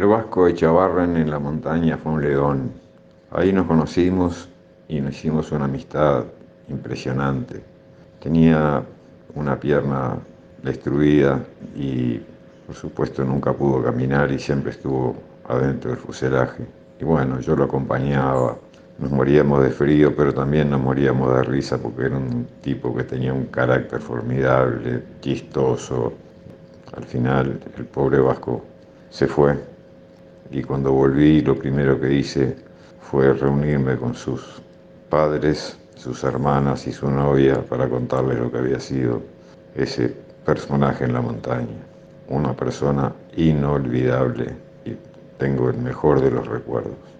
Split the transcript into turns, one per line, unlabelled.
El Vasco de en la montaña fue un león. Ahí nos conocimos y nos hicimos una amistad impresionante. Tenía una pierna destruida y por supuesto nunca pudo caminar y siempre estuvo adentro del fuselaje. Y bueno, yo lo acompañaba, nos moríamos de frío, pero también nos moríamos de risa porque era un tipo que tenía un carácter formidable, chistoso. Al final el pobre Vasco se fue y cuando volví lo primero que hice fue reunirme con sus padres, sus hermanas y su novia para contarles lo que había sido ese personaje en la montaña. Una persona inolvidable y tengo el mejor de los recuerdos.